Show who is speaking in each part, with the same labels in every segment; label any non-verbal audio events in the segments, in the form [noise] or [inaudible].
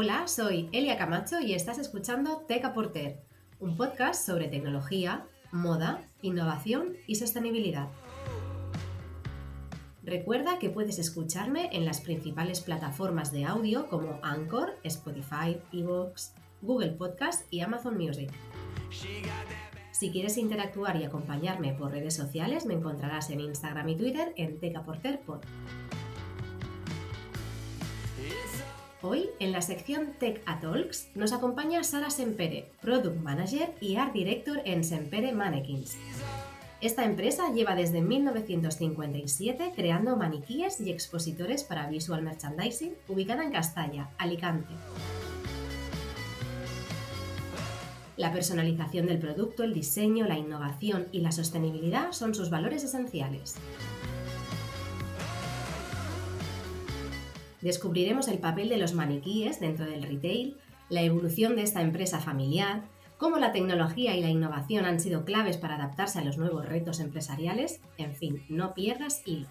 Speaker 1: Hola, soy Elia Camacho y estás escuchando Teca Porter, un podcast sobre tecnología, moda, innovación y sostenibilidad. Recuerda que puedes escucharme en las principales plataformas de audio como Anchor, Spotify, Evox, Google Podcast y Amazon Music. Si quieres interactuar y acompañarme por redes sociales, me encontrarás en Instagram y Twitter en tecaporterpod. Hoy, en la sección Tech a Talks, nos acompaña Sara Sempere, Product Manager y Art Director en Sempere Mannequins. Esta empresa lleva desde 1957 creando maniquíes y expositores para visual merchandising, ubicada en Castalla, Alicante. La personalización del producto, el diseño, la innovación y la sostenibilidad son sus valores esenciales. Descubriremos el papel de los maniquíes dentro del retail, la evolución de esta empresa familiar, cómo la tecnología y la innovación han sido claves para adaptarse a los nuevos retos empresariales. En fin, no pierdas hilo.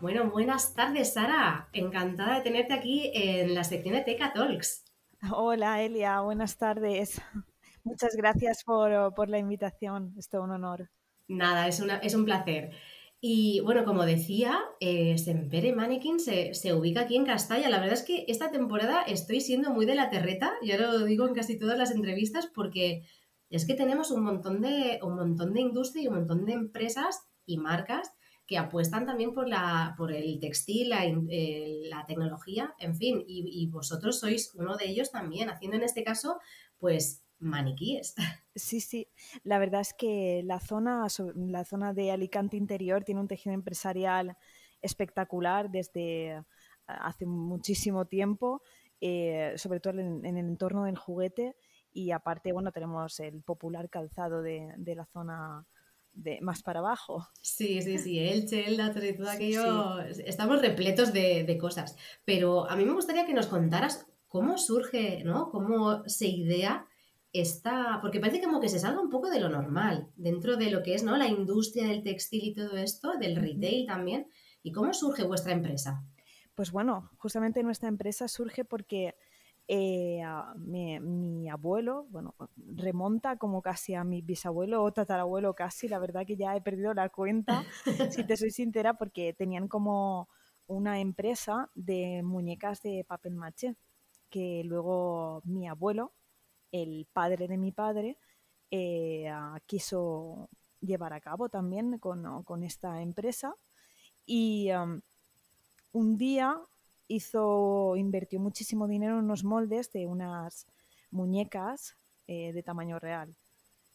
Speaker 1: Bueno, buenas tardes, Sara. Encantada de tenerte aquí en la sección de Teca Talks.
Speaker 2: Hola, Elia. Buenas tardes. Muchas gracias por, la invitación. Es todo un honor.
Speaker 1: Nada, es, una, es un placer. Y bueno, como decía, eh, Sempere Mannequin se, se, ubica aquí en Castalla. La verdad es que esta temporada estoy siendo muy de la terreta, ya lo digo en casi todas las entrevistas, porque es que tenemos un montón de, un montón de industria y un montón de empresas y marcas que apuestan también por, la, por el textil, la, la tecnología, en fin, y, y, vosotros sois uno de ellos también, haciendo en este caso, pues maniquíes. [laughs]
Speaker 2: Sí, sí. La verdad es que la zona, la zona de Alicante Interior tiene un tejido empresarial espectacular desde hace muchísimo tiempo, eh, sobre todo en, el entorno del juguete. Y aparte, bueno, tenemos el popular calzado de, la zona de más para abajo.
Speaker 1: Sí, sí, sí, Elche, el y todo aquello. Estamos repletos de, de, cosas. Pero a mí me gustaría que nos contaras cómo surge, ¿no? Cómo se idea está, porque parece como que se salga un poco de lo normal, dentro de lo que es ¿no? la industria del textil y todo esto, del retail también. ¿Y cómo surge vuestra empresa?
Speaker 2: Pues bueno, justamente nuestra empresa surge porque eh, mi, abuelo, bueno, remonta como casi a mi bisabuelo o tatarabuelo casi, la verdad que ya he perdido la cuenta, [laughs] si te soy sincera, porque tenían como una empresa de muñecas de papel maché, que luego mi abuelo el padre de mi padre eh, quiso llevar a cabo también con, esta empresa y un día hizo, invirtió muchísimo dinero en unos moldes de unas muñecas eh, de tamaño real.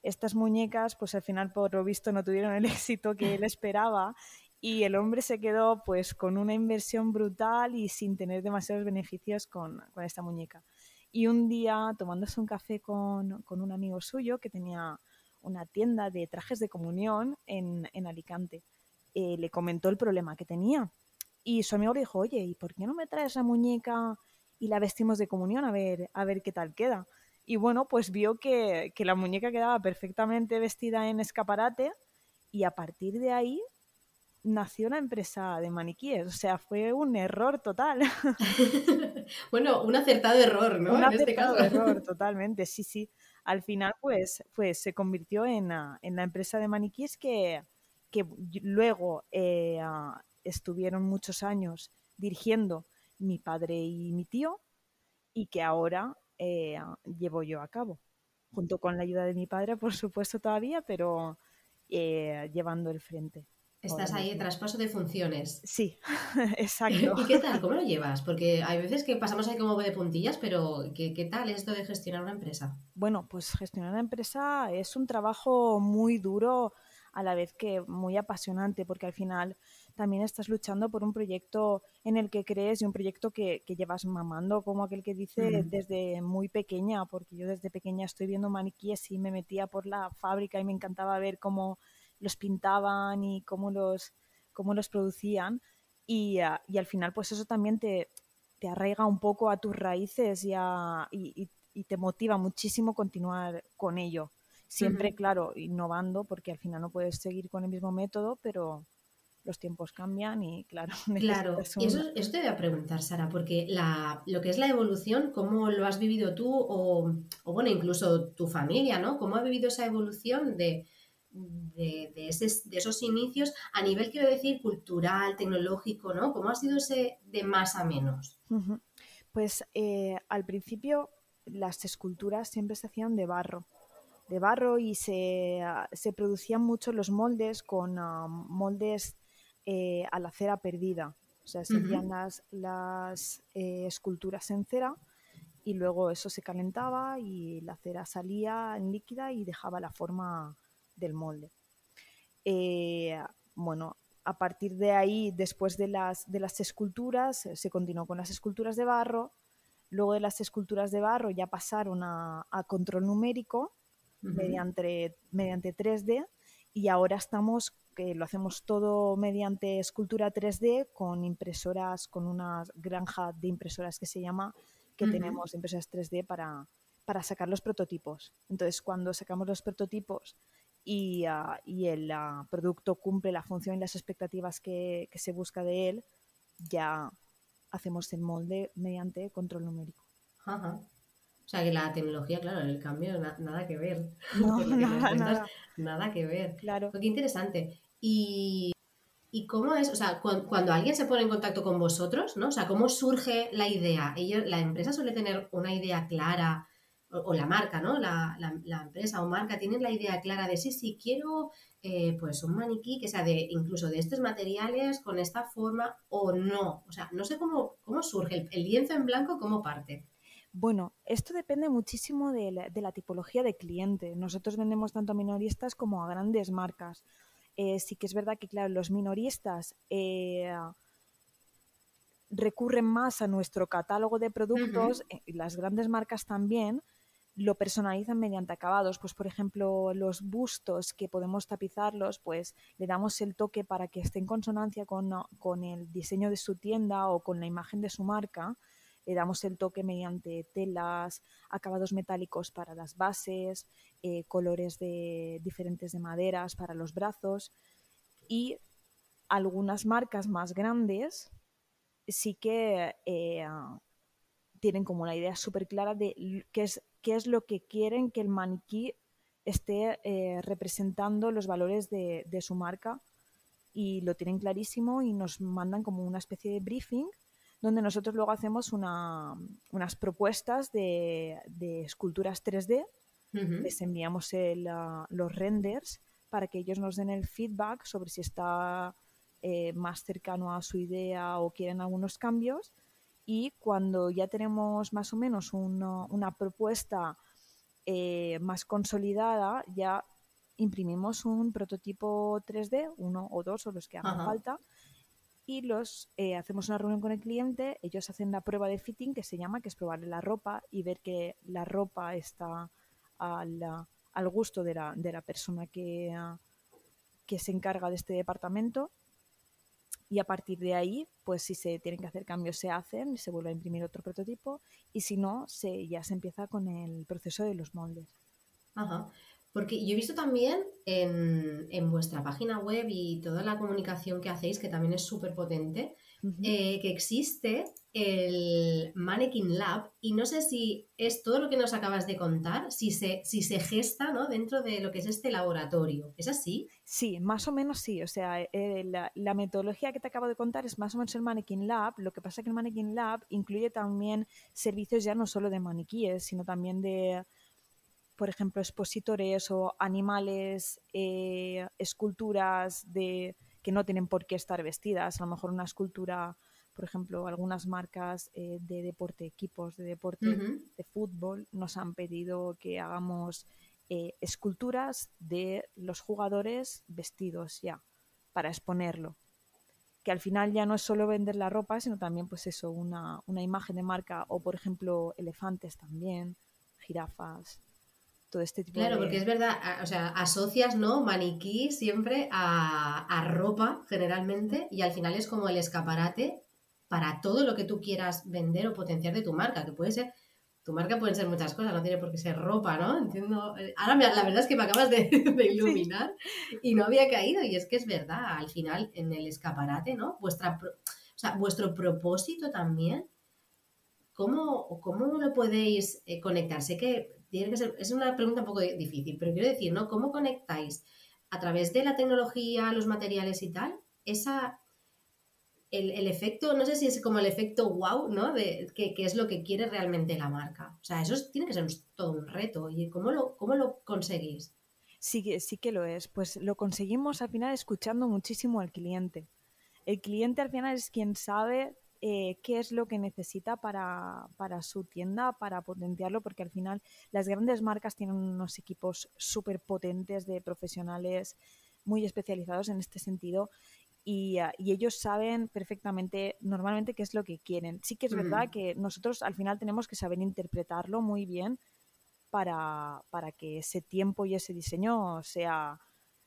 Speaker 2: Estas muñecas, pues al final por lo visto no tuvieron el [laughs] éxito que él esperaba y el hombre se quedó pues con una inversión brutal y sin tener demasiados beneficios con esta muñeca. Y un día, tomándose un café con, un amigo suyo que tenía una tienda de trajes de comunión en, Alicante, eh, le comentó el problema que tenía. Y su amigo le dijo, oye, ¿y por qué no me traes la muñeca y la vestimos de comunión a ver, a ver qué tal queda? Y bueno, pues vio que, que la muñeca quedaba perfectamente vestida en escaparate y a partir de ahí nació una empresa de maniquíes. O sea, fue un error total. [laughs]
Speaker 1: bueno, un acertado error, ¿no?
Speaker 2: Un en este acertado este caso. error, [laughs] totalmente, sí, sí. Al final, pues, pues se convirtió en, en la empresa de maniquíes que, que luego eh, ah, estuvieron muchos años dirigiendo mi padre y mi tío y que ahora eh, ah, llevo yo a cabo, junto con la ayuda de mi padre, por supuesto, todavía, pero eh, llevando el frente.
Speaker 1: Estás ahí, traspaso de funciones.
Speaker 2: Sí, [laughs] exacto.
Speaker 1: ¿Y qué tal? ¿Cómo lo llevas? Porque hay veces que pasamos ahí como de puntillas, pero ¿qué, ¿qué, tal esto de gestionar una empresa?
Speaker 2: Bueno, pues gestionar una empresa es un trabajo muy duro, a la vez que muy apasionante, porque al final también estás luchando por un proyecto en el que crees y un proyecto que, que llevas mamando, como aquel que dice, desde muy pequeña, porque yo desde pequeña estoy viendo maniquíes y me metía por la fábrica y me encantaba ver cómo los pintaban y cómo los, cómo los producían. Y, ah, y, al final, pues eso también te, te, arraiga un poco a tus raíces y, y, y, te motiva muchísimo continuar con ello. Siempre, claro, innovando, porque al final no puedes seguir con el mismo método, pero los tiempos cambian y claro. [laughs]
Speaker 1: Claro, y eso, eso, te voy a preguntar, Sara, porque la, lo que es la evolución, ¿cómo lo has vivido tú o, o bueno, incluso tu familia, ¿no? ¿Cómo ha vivido esa evolución de, de, de, esos inicios a nivel, quiero decir, cultural, tecnológico, ¿no? ¿Cómo ha sido ese de más a menos?
Speaker 2: Pues eh, al principio las esculturas siempre se hacían de barro, de barro y se, se producían mucho los moldes con ah, moldes eh, a la cera perdida. O sea, se hacían las, las eh, esculturas en cera y luego eso se calentaba y la cera salía en líquida y dejaba la forma del molde. Eh, bueno, a partir de ahí, después de las, de las esculturas, se continuó con las esculturas de barro. Luego de las esculturas de barro ya pasaron a, control numérico mediante, mediante 3D y ahora estamos, que lo hacemos todo mediante escultura 3D con impresoras, con una granja de impresoras que se llama, que tenemos impresoras 3D para, para sacar los prototipos. Entonces, cuando sacamos los prototipos y, ah, y el ah, producto cumple la función y las expectativas que, que, se busca de él, ya hacemos el molde mediante control numérico.
Speaker 1: Ajá. O sea que la tecnología, claro, el cambio nada que ver. [laughs]
Speaker 2: No, nada, nada.
Speaker 1: nada, que ver.
Speaker 2: Claro.
Speaker 1: Qué interesante. Y, y, cómo es, o sea, cuando, alguien se pone en contacto con vosotros, ¿no? O sea, ¿cómo surge la idea? Ellos, la empresa suele tener una idea clara o, la marca, ¿no? La, empresa o marca tienen la idea clara de sí, sí, quiero eh, pues un maniquí que sea de incluso de estos materiales, con esta forma o no. O sea, no sé cómo, cómo surge el, lienzo en blanco, cómo parte.
Speaker 2: Bueno, esto depende muchísimo de la, tipología de cliente. Nosotros vendemos tanto a minoristas como a grandes marcas. Eh, sí que es verdad que, claro, los minoristas eh, recurren más a nuestro catálogo de productos, y las grandes marcas también, lo personalizan mediante acabados. Pues, por ejemplo, los bustos que podemos tapizarlos, pues le damos el toque para que esté en consonancia con, con el diseño de su tienda o con la imagen de su marca. Le damos el toque mediante telas, acabados metálicos para las bases, eh, colores de, diferentes de maderas para los brazos y algunas marcas más grandes sí que eh, tienen como una idea súper clara de qué es qué es lo que quieren que el maniquí esté eh, representando los valores de, su marca y lo tienen clarísimo y nos mandan como una especie de briefing donde nosotros luego hacemos unas propuestas de, esculturas 3D, les enviamos los renders para que ellos nos den el feedback sobre si está eh, más cercano a su idea o quieren algunos cambios y cuando ya tenemos más o menos una propuesta eh, más consolidada, ya imprimimos un prototipo 3D, uno o dos o los que hagan falta, y los eh, hacemos una reunión con el cliente, ellos hacen la prueba de fitting que se llama, que es probarle la ropa y ver que la ropa está al, al gusto de la, de la persona que, que se encarga de este departamento y a partir de ahí, pues si se tienen que hacer cambios se hacen, se vuelve a imprimir otro prototipo y si no, se, ya se empieza con el proceso de los moldes.
Speaker 1: Ajá. Porque yo he visto también en, en vuestra página web y toda la comunicación que hacéis, que también es súper potente, eh, que existe el Mannequin Lab y no sé si es todo lo que nos acabas de contar, si se, si se gesta ¿no? dentro de lo que es este laboratorio. ¿Es así?
Speaker 2: Sí, más o menos sí. O sea, eh, la, metodología que te acabo de contar es más o menos el Mannequin Lab. Lo que pasa es que el Mannequin Lab incluye también servicios ya no solo de maniquíes, sino también de, por ejemplo, expositores o animales, eh, esculturas de que no tienen por qué estar vestidas. A lo mejor una escultura, por ejemplo, algunas marcas eh, de deporte, equipos de deporte, de fútbol, nos han pedido que hagamos eh, esculturas de los jugadores vestidos ya, para exponerlo. Que al final ya no es solo vender la ropa, sino también, pues eso, una, una imagen de marca o, por ejemplo, elefantes también, jirafas, todo este tipo
Speaker 1: claro, porque es verdad, o sea, asocias, ¿no? Maniquí siempre a, ropa, generalmente, y al final es como el escaparate para todo lo que tú quieras vender o potenciar de tu marca, que puede ser tu marca pueden ser muchas cosas, no tiene por qué ser ropa, ¿no? Entiendo. Eh, ahora la verdad es que me acabas de, [laughs] iluminar y no había caído. Y es que es verdad, al final en el escaparate, ¿no? Vuestra, o sea, vuestro propósito también, ¿cómo, cómo lo podéis eh, conectar? Sé que es una pregunta un poco difícil, pero quiero decir, ¿no? ¿Cómo conectáis a través de la tecnología, los materiales y tal, esa, el, efecto, no sé si es como el efecto wow, ¿no? De que, es lo que quiere realmente la marca. O sea, eso tiene que ser todo un reto. ¿Y cómo lo, cómo lo conseguís?
Speaker 2: Sí, sí que lo es. Pues lo conseguimos al final escuchando muchísimo al cliente. El cliente al final es quien sabe eh, qué es lo que necesita para, para, su tienda, para potenciarlo, porque al final las grandes marcas tienen unos equipos súper potentes de profesionales muy especializados en este sentido Ah, y, ellos saben perfectamente normalmente qué es lo que quieren. Sí que es verdad mm. que nosotros al final tenemos que saber interpretarlo muy bien para, para que ese tiempo y ese diseño sea,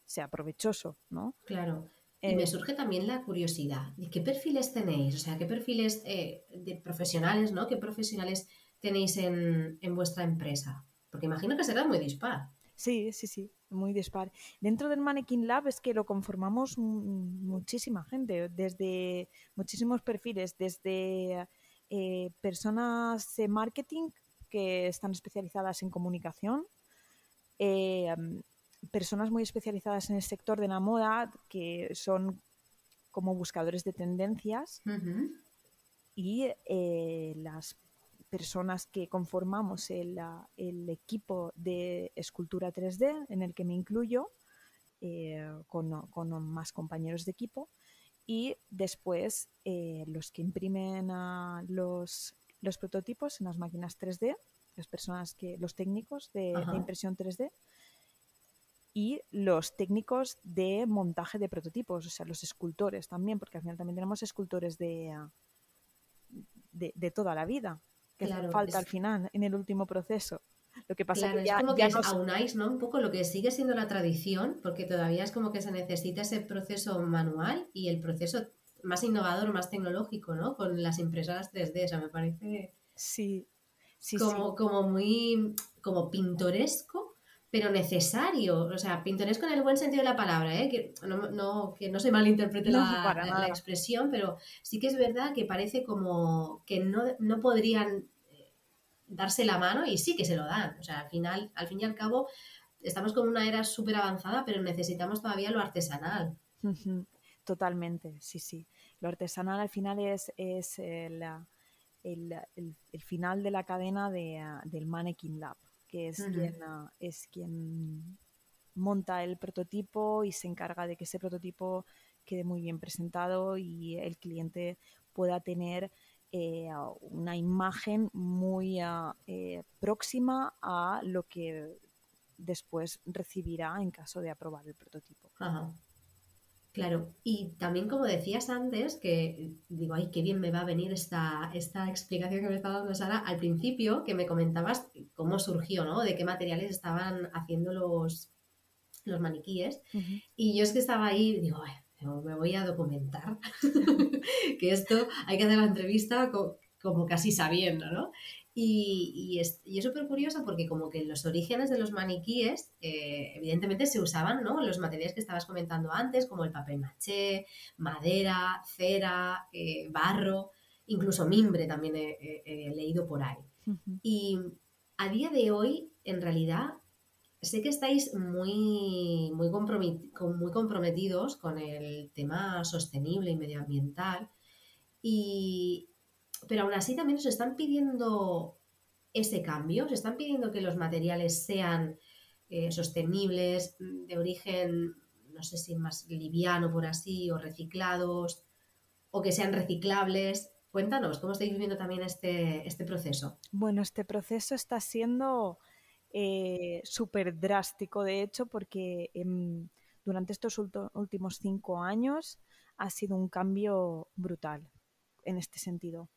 Speaker 2: sea provechoso, ¿no?
Speaker 1: Claro. Y me eh, surge también la curiosidad de qué perfiles tenéis, o sea, qué perfiles eh, de profesionales, ¿no? ¿Qué profesionales tenéis en, en vuestra empresa? Porque imagino que será muy dispar.
Speaker 2: Sí, sí, sí, muy dispar. Dentro del Mannequin Lab es que lo conformamos muchísima gente, desde muchísimos perfiles, desde eh, personas de marketing que están especializadas en comunicación, eh, personas muy especializadas en el sector de la moda que son como buscadores de tendencias y eh, las personas que conformamos el, el, equipo de escultura 3D, en el que me incluyo, eh, con, con, más compañeros de equipo, y después eh, los que imprimen los, los, prototipos en las máquinas 3D, las personas que, los técnicos de, impresión 3D, y los técnicos de montaje de prototipos, o sea, los escultores también, porque al final también tenemos escultores de, de, de toda la vida que falta al final, en el último proceso. Lo que pasa
Speaker 1: es como que aunáis, ¿no? Un poco lo que sigue siendo la tradición, porque todavía es como que se necesita ese proceso manual y el proceso más innovador, más tecnológico, ¿no? Con las impresoras 3D, o sea, me parece...
Speaker 2: Sí, sí,
Speaker 1: como, como muy como pintoresco, pero necesario. O sea, pintoresco en el buen sentido de la palabra, ¿eh? que, no, que no se malinterprete la, la, expresión, pero sí que es verdad que parece como que no, no podrían eh, darse la mano y sí que se lo dan. O sea, al final, al fin y al cabo, estamos con una era súper avanzada, pero necesitamos todavía lo artesanal.
Speaker 2: Totalmente, sí, sí. Lo artesanal al final es, es el, el, el, final de la cadena de, del Mannequin Lab que es, quien, ah, es quien monta el prototipo y se encarga de que ese prototipo quede muy bien presentado y el cliente pueda tener eh, una imagen muy eh, próxima a lo que después recibirá en caso de aprobar el prototipo.
Speaker 1: Claro, y también como decías antes, que digo, ay, qué bien me va a venir esta, esta explicación que me estaba dando Sara al principio, que me comentabas cómo surgió, ¿no? De qué materiales estaban haciendo los, los maniquíes. Y yo es que estaba ahí, digo, ay, me voy a documentar, [laughs] que esto hay que hacer la entrevista como casi sabiendo, ¿no? Y, es súper curioso porque como que los orígenes de los maniquíes, eh, evidentemente se usaban, ¿no? Los materiales que estabas comentando antes, como el papel maché, madera, cera, eh, barro, incluso mimbre también he, leído por ahí. Y a día de hoy, en realidad, sé que estáis muy, muy, muy comprometidos con el tema sostenible y medioambiental. Y, pero aún así también os están pidiendo ese cambio, os están pidiendo que los materiales sean eh, sostenibles, mm, de origen, no sé si más liviano por así, o reciclados, o que sean reciclables. Cuéntanos, ¿cómo estáis viviendo también este, este proceso?
Speaker 2: Bueno, este proceso está siendo eh, súper drástico, de hecho, porque durante estos últimos cinco años ha sido un cambio brutal en este sentido.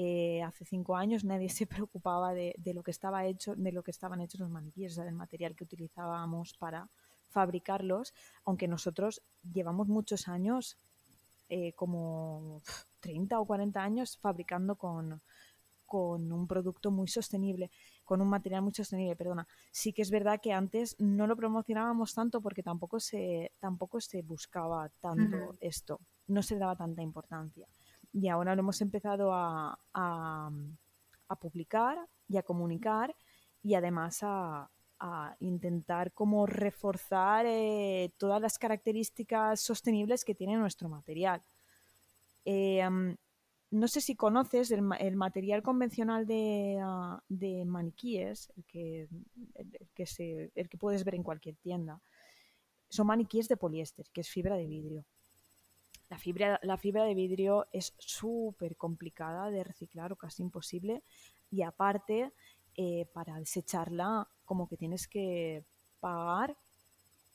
Speaker 2: Eh, hace cinco años nadie se [laughs] preocupaba de, lo que estaba hecho, de lo que estaban hechos los maniquíes, del material que utilizábamos para fabricarlos, aunque nosotros llevamos muchos años, eh, como 30 o 40 años, fabricando con, con un producto muy sostenible, con un material muy sostenible, perdona. Sí que es verdad que antes no lo promocionábamos tanto porque tampoco se, tampoco se buscaba tanto esto, no se daba tanta importancia. Y ahora lo hemos empezado a, a, publicar y a comunicar y además a, intentar como reforzar eh, todas las características sostenibles que tiene nuestro material. Eh, no sé si conoces el, material convencional de, ah, maniquíes, el que, que el que puedes ver en cualquier tienda. Son maniquíes de poliéster, que es fibra de vidrio. La fibra, la fibra de vidrio es súper complicada de reciclar o casi imposible. Y aparte, eh, para desecharla, como que tienes que pagar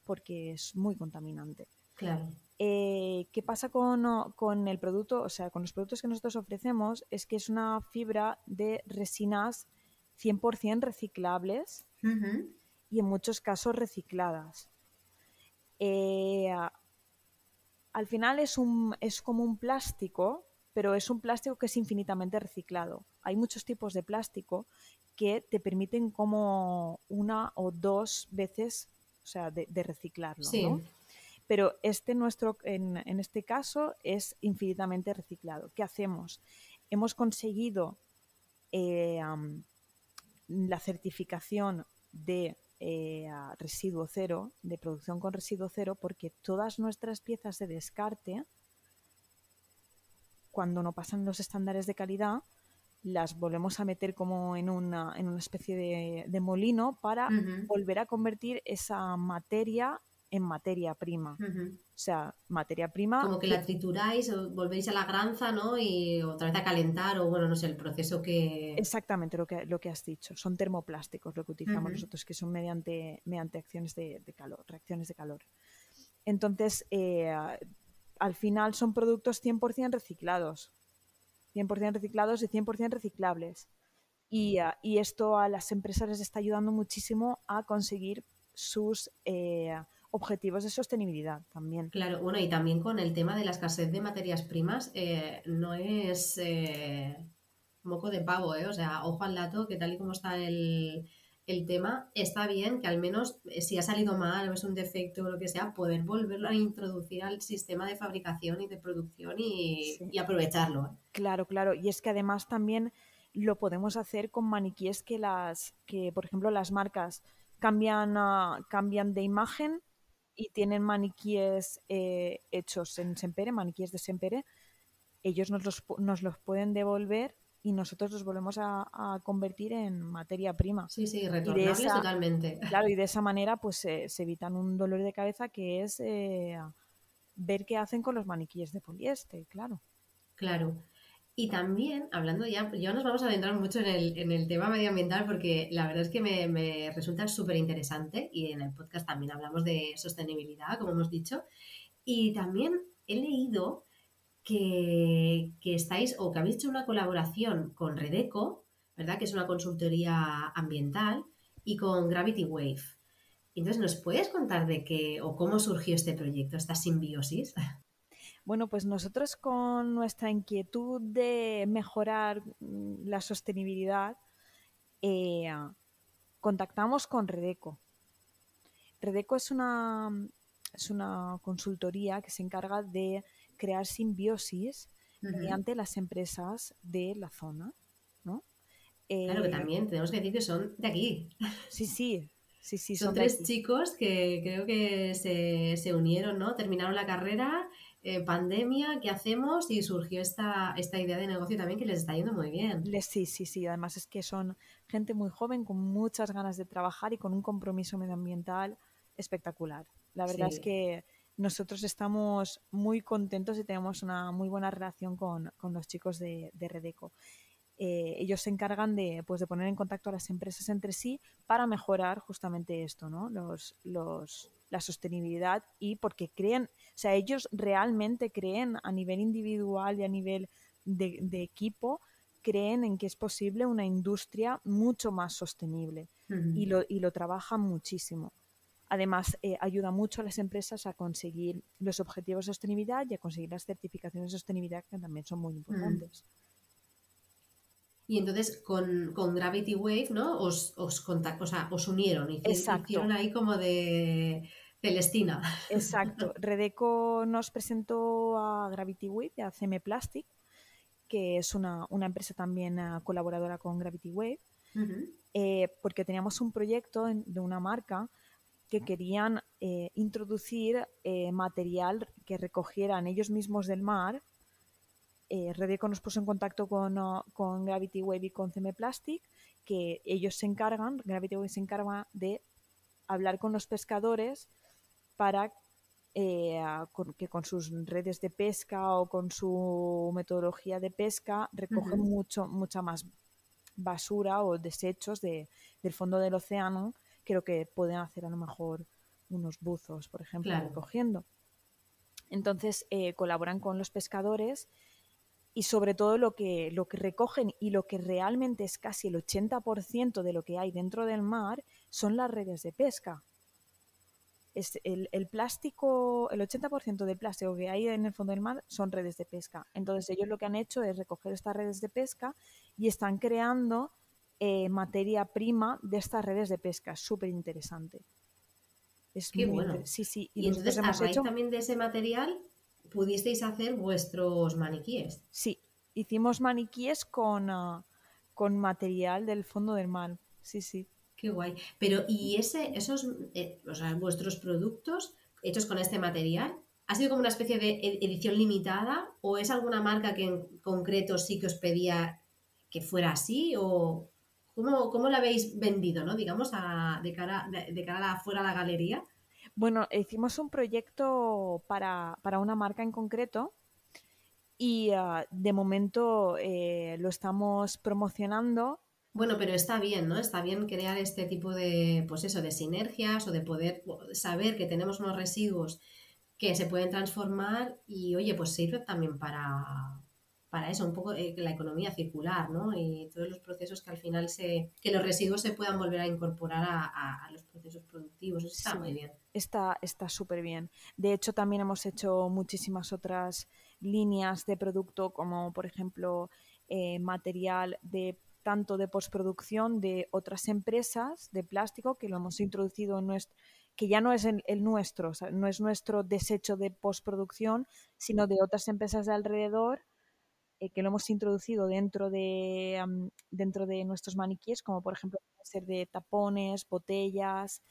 Speaker 2: porque es muy contaminante.
Speaker 1: Claro.
Speaker 2: Eh, ¿Qué pasa con, el producto? O sea, con los productos que nosotros ofrecemos es que es una fibra de resinas 100% reciclables y en muchos casos recicladas. Eh, al final es, un, es como un plástico, pero es un plástico que es infinitamente reciclado. Hay muchos tipos de plástico que te permiten como una o dos veces, o sea, de, reciclarlo. ¿no? pero este nuestro, en, este caso es infinitamente reciclado. ¿Qué hacemos? Hemos conseguido eh, la certificación de eh, residuo cero, de producción con residuo cero, porque todas nuestras piezas de descarte, cuando no pasan los estándares de calidad, las volvemos a meter como en una, en una especie de, molino para volver a convertir esa materia en materia prima. O sea, materia prima.
Speaker 1: Como que la trituráis, o volvéis a la granza, ¿no? Y otra vez a calentar, o bueno, no sé, el proceso que.
Speaker 2: Exactamente lo que, lo que has dicho. Son termoplásticos lo que utilizamos nosotros, que son mediante, mediante acciones de, calor, reacciones de calor. Entonces, eh, al final son productos 100% reciclados. 100% reciclados y 100% reciclables. Y, y, esto a las empresas les está ayudando muchísimo a conseguir sus eh, objetivos de sostenibilidad también.
Speaker 1: Claro, bueno, y también con el tema de la escasez de materias primas, eh, no es eh, moco de pavo, ¿eh? O sea, ojo al dato, que tal y como está el, tema, está bien que al menos eh, si ha salido mal o es un defecto o lo que sea, poder volverlo a introducir al sistema de fabricación y de producción y, aprovecharlo.
Speaker 2: Claro, claro. Y es que además también lo podemos hacer con maniquíes que las, que por ejemplo las marcas cambian, cambian de imagen y tienen maniquíes eh, hechos en Sempere, maniquíes de Sempere, ellos nos los, nos los pueden devolver y nosotros los volvemos a, convertir en materia prima.
Speaker 1: Sí, sí, retornables totalmente. [laughs]
Speaker 2: Claro, y de esa manera pues se evitan un dolor de cabeza que es eh, ver qué hacen con los maniquíes de poliéster, claro.
Speaker 1: Claro. Y también, hablando ya, ya nos vamos a adentrar mucho en el, en el tema medioambiental porque la verdad es que me, me resulta súper interesante y en el podcast también hablamos de sostenibilidad, como hemos dicho. Y también he leído que, que estáis o que habéis hecho una colaboración con Redeco, ¿verdad? Que es una consultoría ambiental, y con Gravity Wave. Entonces, ¿nos puedes contar de qué o cómo surgió este proyecto, esta simbiosis? [laughs]
Speaker 2: Bueno, pues nosotros con nuestra inquietud de mejorar mm, la sostenibilidad, eh, contactamos con Redeco. Redeco es una, es una consultoría que se encarga de crear simbiosis mediante las empresas de la zona. ¿no?
Speaker 1: claro que eh, también tenemos que decir que son de aquí.
Speaker 2: Sí, sí, Sí, sí,
Speaker 1: son, tres chicos que creo que se, se, unieron, ¿no? Terminaron la carrera eh, pandemia, ¿qué hacemos? Y surgió esta, esta idea de negocio también que les está yendo muy bien.
Speaker 2: Sí, sí, sí. Además es que son gente muy joven con muchas ganas de trabajar y con un compromiso medioambiental espectacular. La verdad es que nosotros estamos muy contentos y tenemos una muy buena relación con, los chicos de, de Redeco. Eh, ellos se encargan de, pues, de poner en contacto a las empresas entre sí para mejorar justamente esto, ¿no? Los, los, la sostenibilidad y porque creen, o sea, ellos realmente creen a nivel individual y a nivel de, equipo, creen en que es posible una industria mucho más sostenible y, lo, y lo trabajan muchísimo. Además, eh, ayuda mucho a las empresas a conseguir los objetivos de sostenibilidad y a conseguir las certificaciones de sostenibilidad que también son muy importantes.
Speaker 1: Y entonces con, Gravity Wave, ¿no? Os, os, o sea, os unieron, y hicieron ahí como de Celestina. [laughs]
Speaker 2: Exacto. Redeco nos presentó a Gravity Wave, a CM Plastic, que es una, empresa también ah, colaboradora con Gravity Wave, eh, porque teníamos un proyecto de una marca que querían eh, introducir eh, material que recogieran ellos mismos del mar. Redeco nos puso en contacto con, ah, con Gravity Wave y con CM Plastic, que ellos se encargan, Gravity Wave se encarga de hablar con los pescadores para eh, que con sus redes de pesca o con su metodología de pesca recogen mucho, mucha más basura o desechos de, del fondo del océano que lo que pueden hacer a lo mejor unos buzos, por ejemplo, recogiendo. Entonces eh, colaboran con los pescadores y sobre todo lo que, lo que recogen y lo que realmente es casi el 80% de lo que hay dentro del mar son las redes de pesca es el, el, plástico, el 80% del plástico que hay en el fondo del mar son redes de pesca. Entonces ellos lo que han hecho es recoger estas redes de pesca y están creando eh, materia prima de estas redes de pesca. Súper interesante.
Speaker 1: Es Qué bueno. Sí, sí. Y, entonces a raíz también de ese material pudisteis hacer vuestros maniquíes.
Speaker 2: Sí, hicimos maniquíes con, ah, con material del fondo del mar. Sí, sí.
Speaker 1: Qué guay. Pero, ¿y ese, esos, eh, o sea, vuestros productos hechos con este material, ha sido como una especie de edición limitada o es alguna marca que en concreto sí que os pedía que fuera así o cómo, cómo lo habéis vendido, ¿no? Digamos, de, cara, de, cara a fuera a la galería.
Speaker 2: Bueno, hicimos un proyecto para, una marca en concreto y ah, de momento eh, lo estamos promocionando
Speaker 1: bueno, pero está bien, ¿no? Está bien crear este tipo de, pues eso, de sinergias o de poder saber que tenemos unos residuos que se pueden transformar y, oye, pues sirve también para, para eso, un poco eh, la economía circular, ¿no? Y todos los procesos que al final se, que los residuos se puedan volver a incorporar a, los procesos productivos. Eso está muy bien.
Speaker 2: Está súper bien. De hecho, también hemos hecho muchísimas otras líneas de producto, como por ejemplo eh, material de tanto de postproducción de otras empresas de plástico que lo hemos introducido en nuestro que ya no es el, nuestro, no es nuestro desecho de postproducción, sino de otras empresas de alrededor eh, que lo hemos introducido dentro de, dentro de nuestros maniquíes, como por ejemplo puede ser de tapones, botellas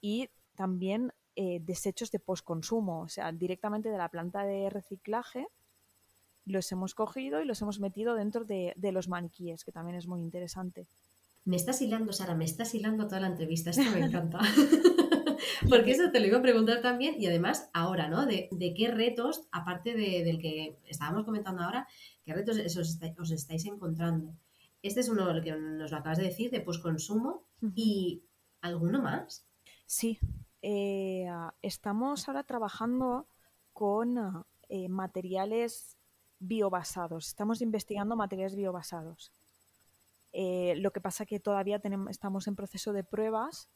Speaker 2: y también eh, desechos de postconsumo, o sea, directamente de la planta de reciclaje los hemos cogido y los hemos metido dentro de, los maniquíes, que también es muy interesante.
Speaker 1: Me estás hilando, Sara, me estás hilando toda la entrevista, esto me [laughs] encanta. [laughs] Porque eso te lo iba a preguntar también y además ahora, ¿no? De, qué retos, aparte del que estábamos comentando ahora, qué retos os, estáis encontrando. Este es uno lo que nos lo acabas de decir, de posconsumo y alguno más.
Speaker 2: Sí, eh, estamos ahora trabajando con eh, materiales biobasados. Estamos investigando materiales biobasados. Eh, lo que pasa que todavía tenemos, estamos en proceso de pruebas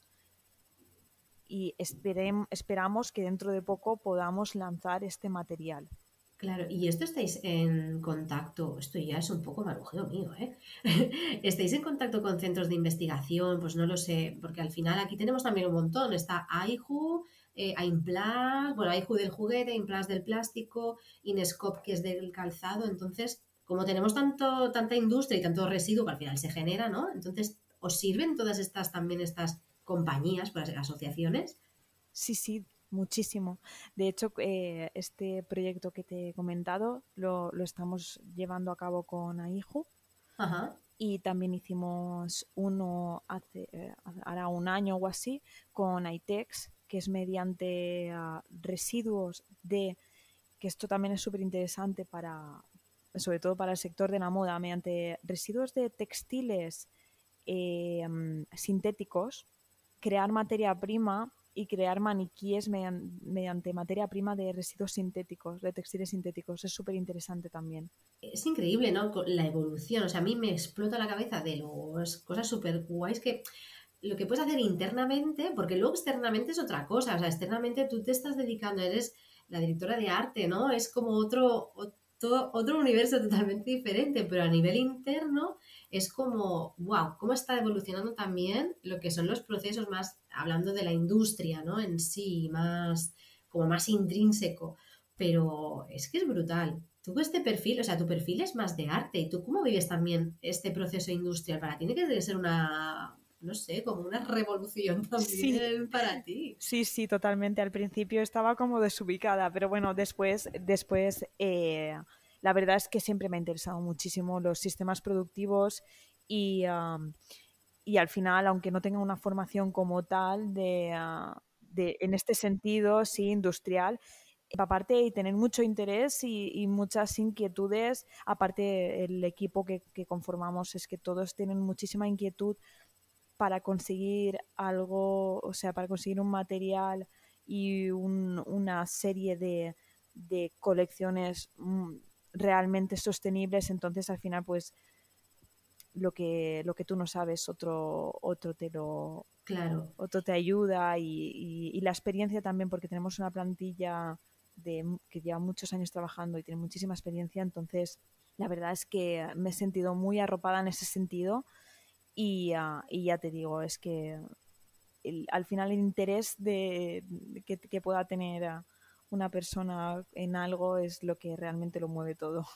Speaker 2: y esperamos que dentro de poco podamos lanzar este material.
Speaker 1: Claro, y esto estáis en contacto, esto ya es un poco marujeo mío, ¿eh? [laughs] ¿Estáis en contacto con centros de investigación? Pues no lo sé, porque al final aquí tenemos también un montón. Está AIJU, eh, bueno, hay del juguete, Implas del plástico, Inescope que es del calzado, entonces, como tenemos tanto, tanta industria y tanto residuo que al final se genera, ¿no? Entonces, ¿os sirven todas estas también estas compañías, por las asociaciones?
Speaker 2: Sí, sí, muchísimo. De hecho, eh, este proyecto que te he comentado lo, estamos llevando a cabo con AIJU. Y también hicimos uno hace, eh, hará un año o así con ITEX, que es mediante ah, residuos de, que esto también es súper interesante para, sobre todo para el sector de la moda, mediante residuos de textiles eh, sintéticos, crear materia prima y crear maniquíes mediante, materia prima de residuos sintéticos, de textiles sintéticos. Es súper interesante también.
Speaker 1: Es increíble, ¿no? La evolución. O sea, a mí me explota la cabeza de las cosas súper guays que lo que puedes hacer internamente, porque luego externamente es otra cosa, o sea, externamente tú te estás dedicando, eres la directora de arte, ¿no? Es como otro, otro, otro universo totalmente diferente, pero a nivel interno es como, wow, cómo está evolucionando también lo que son los procesos más, hablando de la industria, ¿no? En sí, más, como más intrínseco. Pero es que es brutal. Tú este perfil, o sea, tu perfil es más de arte. ¿Y tú cómo vives también este proceso industrial? Para ti tiene que ser una, no sé, como una revolución [laughs] también para ti.
Speaker 2: Sí, sí, totalmente. Al principio estaba como desubicada, pero bueno, después, después eh, la verdad es que siempre me ha interesado muchísimo los sistemas productivos y, y al final, aunque no tenga una formación como tal de, ah, de en este sentido, sí, industrial, aparte y tener mucho interés y, muchas inquietudes, aparte el equipo que, conformamos es que todos tienen muchísima inquietud para conseguir algo, o sea, para conseguir un material y una serie de, colecciones mm, realmente sostenibles, entonces al final pues lo que, lo que tú no sabes otro, otro te lo
Speaker 1: claro.
Speaker 2: otro te ayuda y, y la experiencia también porque tenemos una plantilla de, que lleva muchos años trabajando y tiene muchísima experiencia, entonces la verdad es que me he sentido muy arropada en ese sentido y, ah, y ya te digo, es que al final el interés de, que, pueda tener una persona en algo es lo que realmente lo mueve todo.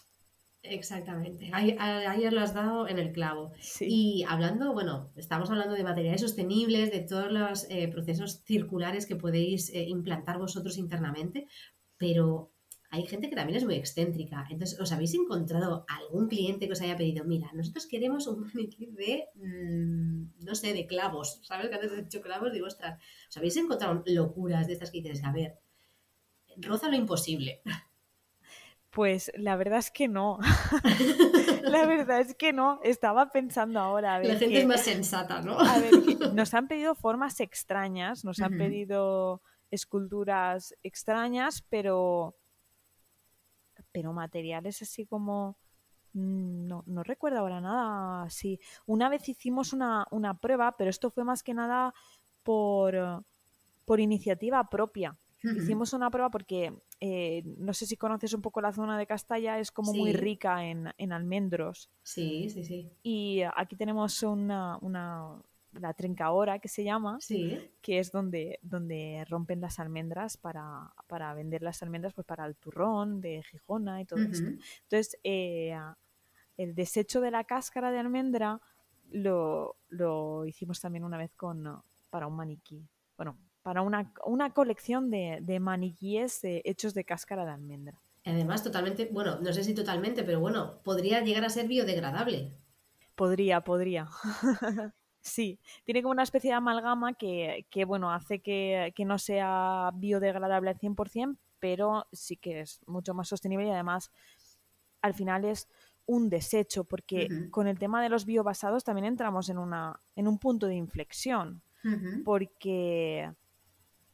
Speaker 1: Exactamente. Ayer lo has dado en el clavo. Y hablando, bueno, estamos hablando de materiales sostenibles, de todos los eh, procesos circulares que podéis eh, implantar vosotros internamente, pero hay gente que también es muy excéntrica. Entonces, ¿os habéis encontrado algún cliente que os haya pedido, mira, nosotros queremos un maniquí de, mm, no sé, de clavos? ¿Sabes? Que antes he dicho clavos, digo, ostras, ¿os habéis encontrado locuras de estas que dices, a ver, roza lo imposible?
Speaker 2: Pues la verdad es que no. [laughs] la verdad es que no. Estaba pensando ahora.
Speaker 1: la gente es más sensata, ¿no?
Speaker 2: a ver, [laughs] nos han pedido formas extrañas, nos han pedido esculturas extrañas, pero, pero materiales así como... Mm, no, no recuerdo ahora nada así. Una vez hicimos una, una prueba, pero esto fue más que nada por, por iniciativa propia. Hicimos una prueba porque eh, no sé si conoces un poco la zona de Castalla, es como muy rica en, en, almendros.
Speaker 1: Sí, sí, sí.
Speaker 2: Y aquí tenemos una, una, la trencahora que se llama, que es donde, donde rompen las almendras para, para, vender las almendras pues para el turrón de Gijona y todo esto. Entonces, eh, el desecho de la cáscara de almendra lo, lo, hicimos también una vez con, para un maniquí. Bueno, para una, una colección de, de maniquíes hechos de cáscara de almendra.
Speaker 1: Además, totalmente, bueno, no sé si totalmente, pero bueno, podría llegar a ser biodegradable.
Speaker 2: Podría, podría. [laughs] Sí, tiene como una especie de amalgama que, bueno, hace que, no sea biodegradable al 100%, pero sí que es mucho más sostenible y además al final es un desecho, porque con el tema de los biobasados también entramos en, una, en un punto de inflexión, porque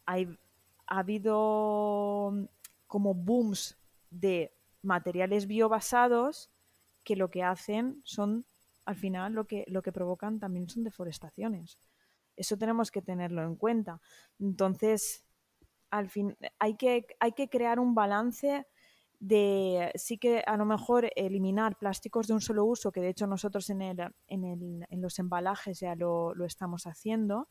Speaker 2: hay, ha habido como booms de materiales biobasados que lo que hacen son al final lo que, lo que provocan también son deforestaciones. Eso tenemos que tenerlo en cuenta. Entonces, al fin, hay que, hay que crear un balance de sí que a lo mejor eliminar plásticos de un solo uso, que de hecho nosotros en, el, en, el, en los embalajes ya lo, lo estamos haciendo,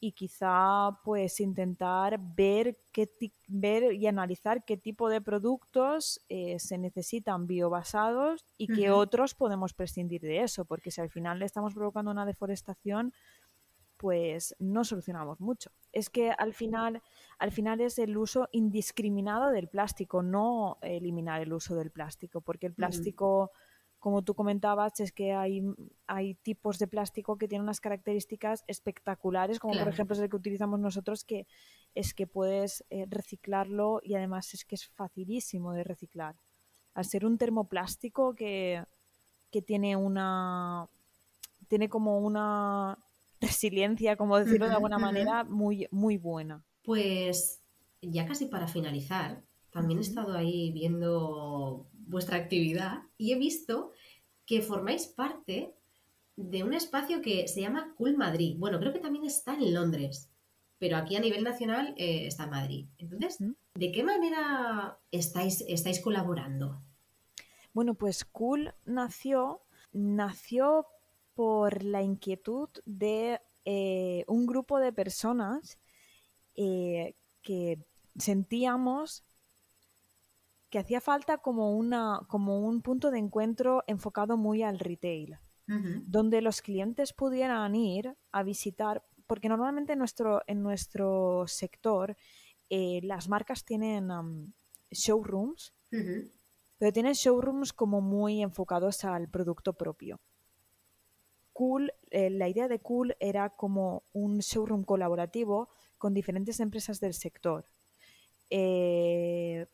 Speaker 2: y quizá pues intentar ver, qué ver y analizar qué tipo de productos eh, se necesitan biobasados y qué otros podemos prescindir de eso, porque si al final le estamos provocando una deforestación, pues no solucionamos mucho. Es que al final, al final es el uso indiscriminado del plástico, no eliminar el uso del plástico, porque el plástico como tú comentabas, es que hay, hay tipos de plástico que tienen unas características espectaculares, como por ejemplo es el que utilizamos nosotros, que es que puedes eh, reciclarlo y además es que es facilísimo de reciclar. Al ser un termoplástico que, que tiene una tiene como una resiliencia, como decirlo de alguna manera, muy, muy buena.
Speaker 1: Pues ya casi para finalizar, también he estado ahí viendo vuestra actividad y he visto que formáis parte de un espacio que se llama Cool Madrid. Bueno, creo que también está en Londres, pero aquí a nivel nacional eh, está en Madrid. Entonces, ¿de qué manera estáis, estáis colaborando?
Speaker 2: Bueno, pues Cool nació nació por la inquietud de eh, un grupo de personas eh, que sentíamos que hacía falta como, una, como un punto de encuentro enfocado muy al retail, donde los clientes pudieran ir a visitar, porque normalmente en nuestro, en nuestro sector eh, las marcas tienen showrooms, pero tienen showrooms como muy enfocados al producto propio. Cool, eh, la idea de Cool era como un showroom colaborativo con diferentes empresas del sector. Eh,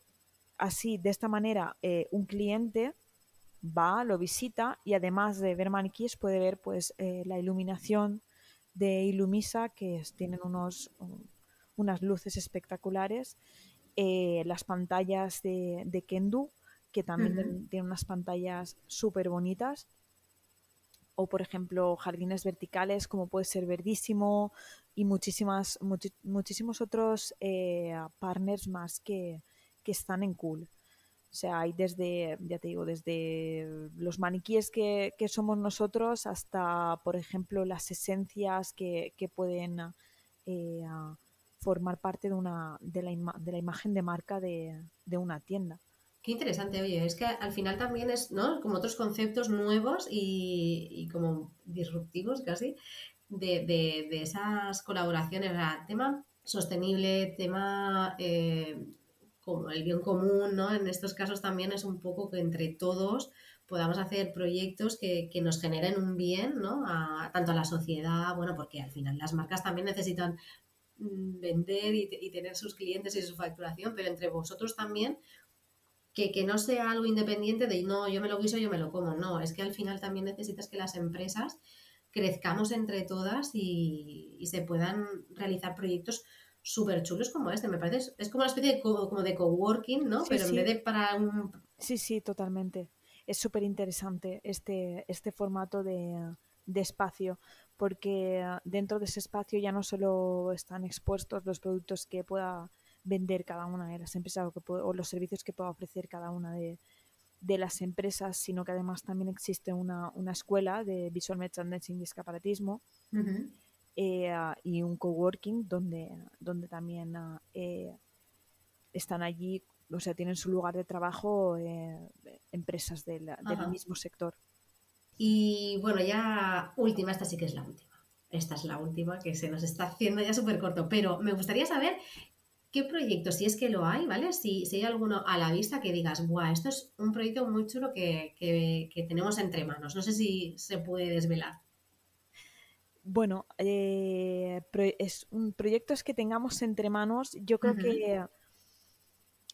Speaker 2: así, de esta manera, eh, un cliente va, lo visita y además de ver maniquíes puede ver pues la iluminación de Ilumisa que tienen unos, unas luces espectaculares, las pantallas de, de Kendu que también tienen unas pantallas súper bonitas o por ejemplo jardines verticales como puede ser Verdísimo y muchísimas, muchísimos otros eh, partners más que, están en Cool. O sea, hay desde, ya te digo, desde los maniquíes que, somos nosotros hasta, por ejemplo, las esencias que, pueden eh, formar parte de, una, de, la, de la imagen de marca de una tienda.
Speaker 1: Qué interesante, oye, es que al final también es, ¿no? Como otros conceptos nuevos y, como disruptivos casi de, esas colaboraciones, tema sostenible, tema eh, como el bien común, ¿no? En estos casos también es un poco que entre todos podamos hacer proyectos que, nos generen un bien, ¿no? tanto a la sociedad, bueno, porque al final las marcas también necesitan mm, vender y, y tener sus clientes y su facturación, pero entre vosotros también que, no sea algo independiente de no, yo me lo guiso, yo me lo como. No, es que al final también necesitas que las empresas crezcamos entre todas y, se puedan realizar proyectos súper chulos como este. Me parece, es como una especie de, como de coworking, ¿no? Pero en vez de para un...
Speaker 2: Sí, sí, totalmente. Es súper interesante este, este formato de, de espacio porque dentro de ese espacio ya no solo están expuestos los productos que pueda vender cada una de las empresas o, los servicios que pueda ofrecer cada una de, las empresas, sino que además también existe una, escuela de visual merchandising y escaparatismo eh, y un coworking donde, donde también eh, están allí, o sea, tienen su lugar de trabajo eh, empresas del, mismo sector.
Speaker 1: Y bueno, ya última, esta sí que es la última. Esta es la última que se nos está haciendo ya súper corto, pero me gustaría saber ¿Qué proyecto, si es que lo hay, ¿vale? Si, hay alguno a la vista que digas, ¡buah! Esto es un proyecto muy chulo que, tenemos entre manos. No sé si se puede desvelar.
Speaker 2: Bueno, eh, es un proyectos que tengamos entre manos. Yo creo que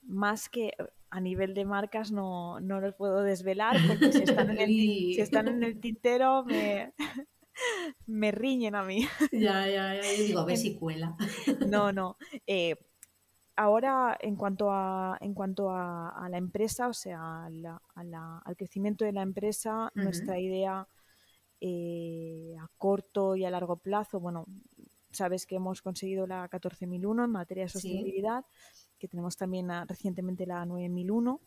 Speaker 2: más que a nivel de marcas no, no los puedo desvelar porque si están en el, si están en el [laughs] tintero me, [laughs] me riñen a mí.
Speaker 1: Ya, ya, ya. Yo digo, vesicuela. [laughs]
Speaker 2: No, no. Eh, ahora, en cuanto a, en cuanto a, la empresa, o sea, al crecimiento de la empresa, nuestra idea eh, a corto y a largo plazo, bueno, sabes que hemos conseguido la 14001 en materia de sostenibilidad, que tenemos también recientemente la 9001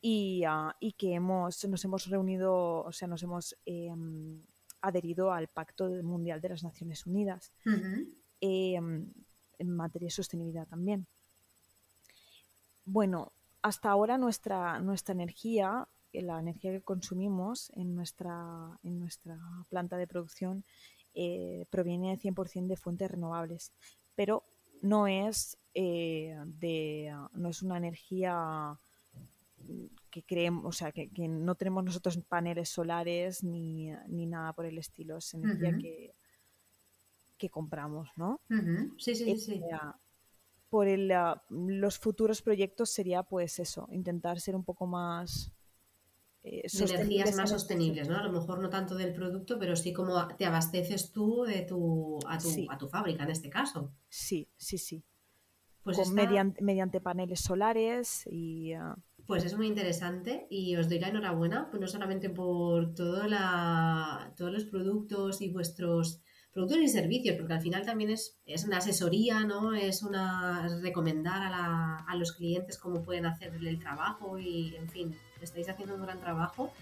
Speaker 2: y, uh, y, que hemos, nos hemos reunido, o sea, nos hemos em, adherido al Pacto Mundial de las Naciones Unidas en materia de sostenibilidad también. Bueno, hasta ahora nuestra, nuestra energía, la energía que consumimos en nuestra, en nuestra planta de producción, eh, proviene 100% de fuentes renovables, pero no es, eh, de, no es una energía que creemos, o sea, que, no tenemos nosotros paneles solares ni, nada por el estilo, es energía que, que compramos, ¿no?
Speaker 1: Sí, sí, sí.
Speaker 2: por el, los futuros proyectos sería pues eso, intentar ser un poco más...
Speaker 1: Eh, energías más sostenibles, ¿no? A lo mejor no tanto del producto, pero sí como te abasteces tú de tu, a, tu, a tu fábrica en este caso.
Speaker 2: Sí, sí, sí. Pues mediante, mediante, paneles solares y... Ah,
Speaker 1: pues es muy interesante y os doy la enhorabuena, pues no solamente por todo la, todos los productos y vuestros productos y servicios, porque al final también es, es una asesoría, ¿no? Es una recomendar a, la, a, los clientes cómo pueden hacer el trabajo y, en fin, estáis haciendo un gran trabajo.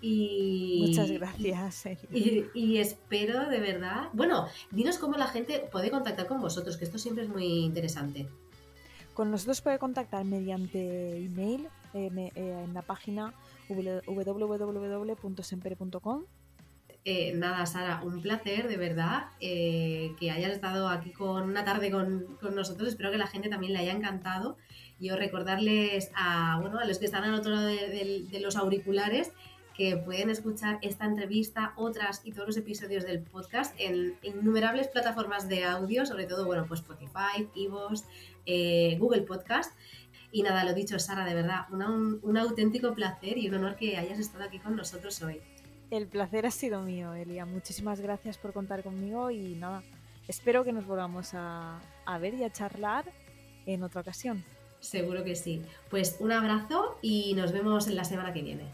Speaker 1: Y,
Speaker 2: Muchas gracias.
Speaker 1: Y, y, espero de verdad. Bueno, dinos cómo la gente puede contactar con vosotros, que esto siempre es muy interesante.
Speaker 2: Con nosotros puede contactar mediante email eh, me, eh, en la página www.sempere.com.
Speaker 1: Eh, nada, Sara, un placer de verdad eh, que hayas estado aquí con una tarde con, con, nosotros. Espero que la gente también le haya encantado. Yo recordarles a, bueno, a los que están al otro lado de, los auriculares que pueden escuchar esta entrevista, otras y todos los episodios del podcast en innumerables plataformas de audio, sobre todo, bueno, pues Spotify, Evox, eh, Google Podcast. Y nada, lo dicho, Sara, de verdad, un, un, auténtico placer y un honor que hayas estado aquí con nosotros hoy.
Speaker 2: El placer ha sido mío, Elia. Muchísimas gracias por contar conmigo y nada, espero que nos volvamos a, a ver y a charlar en otra ocasión.
Speaker 1: Seguro que sí. Pues un abrazo y nos vemos en la semana que viene.